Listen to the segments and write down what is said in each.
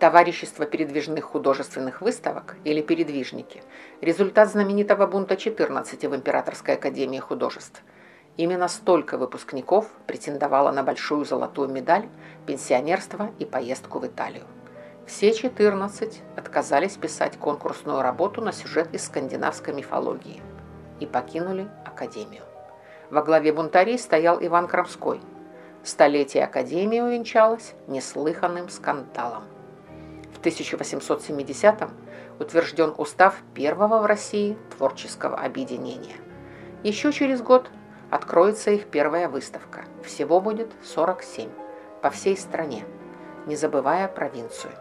Товарищество передвижных художественных выставок или передвижники – результат знаменитого бунта 14 в Императорской академии художеств. Именно столько выпускников претендовало на большую золотую медаль, пенсионерство и поездку в Италию. Все 14 отказались писать конкурсную работу на сюжет из скандинавской мифологии и покинули Академию. Во главе бунтарей стоял Иван Крамской. Столетие Академии увенчалось неслыханным скандалом. В 1870-м утвержден устав первого в России творческого объединения. Еще через год откроется их первая выставка. Всего будет 47 по всей стране, не забывая провинцию.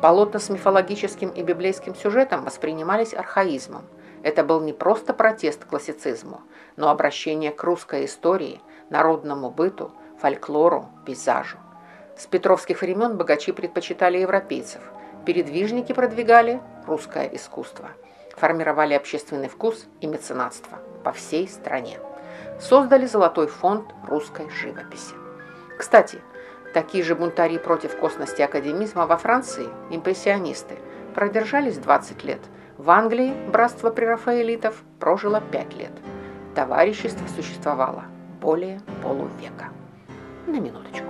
Полотна с мифологическим и библейским сюжетом воспринимались архаизмом. Это был не просто протест к классицизму, но обращение к русской истории, народному быту, фольклору, пейзажу. С петровских времен богачи предпочитали европейцев, передвижники продвигали русское искусство, формировали общественный вкус и меценатство по всей стране. Создали золотой фонд русской живописи. Кстати, Такие же бунтари против косности академизма во Франции, импрессионисты, продержались 20 лет. В Англии братство прерафаэлитов прожило 5 лет. Товарищество существовало более полувека. На минуточку.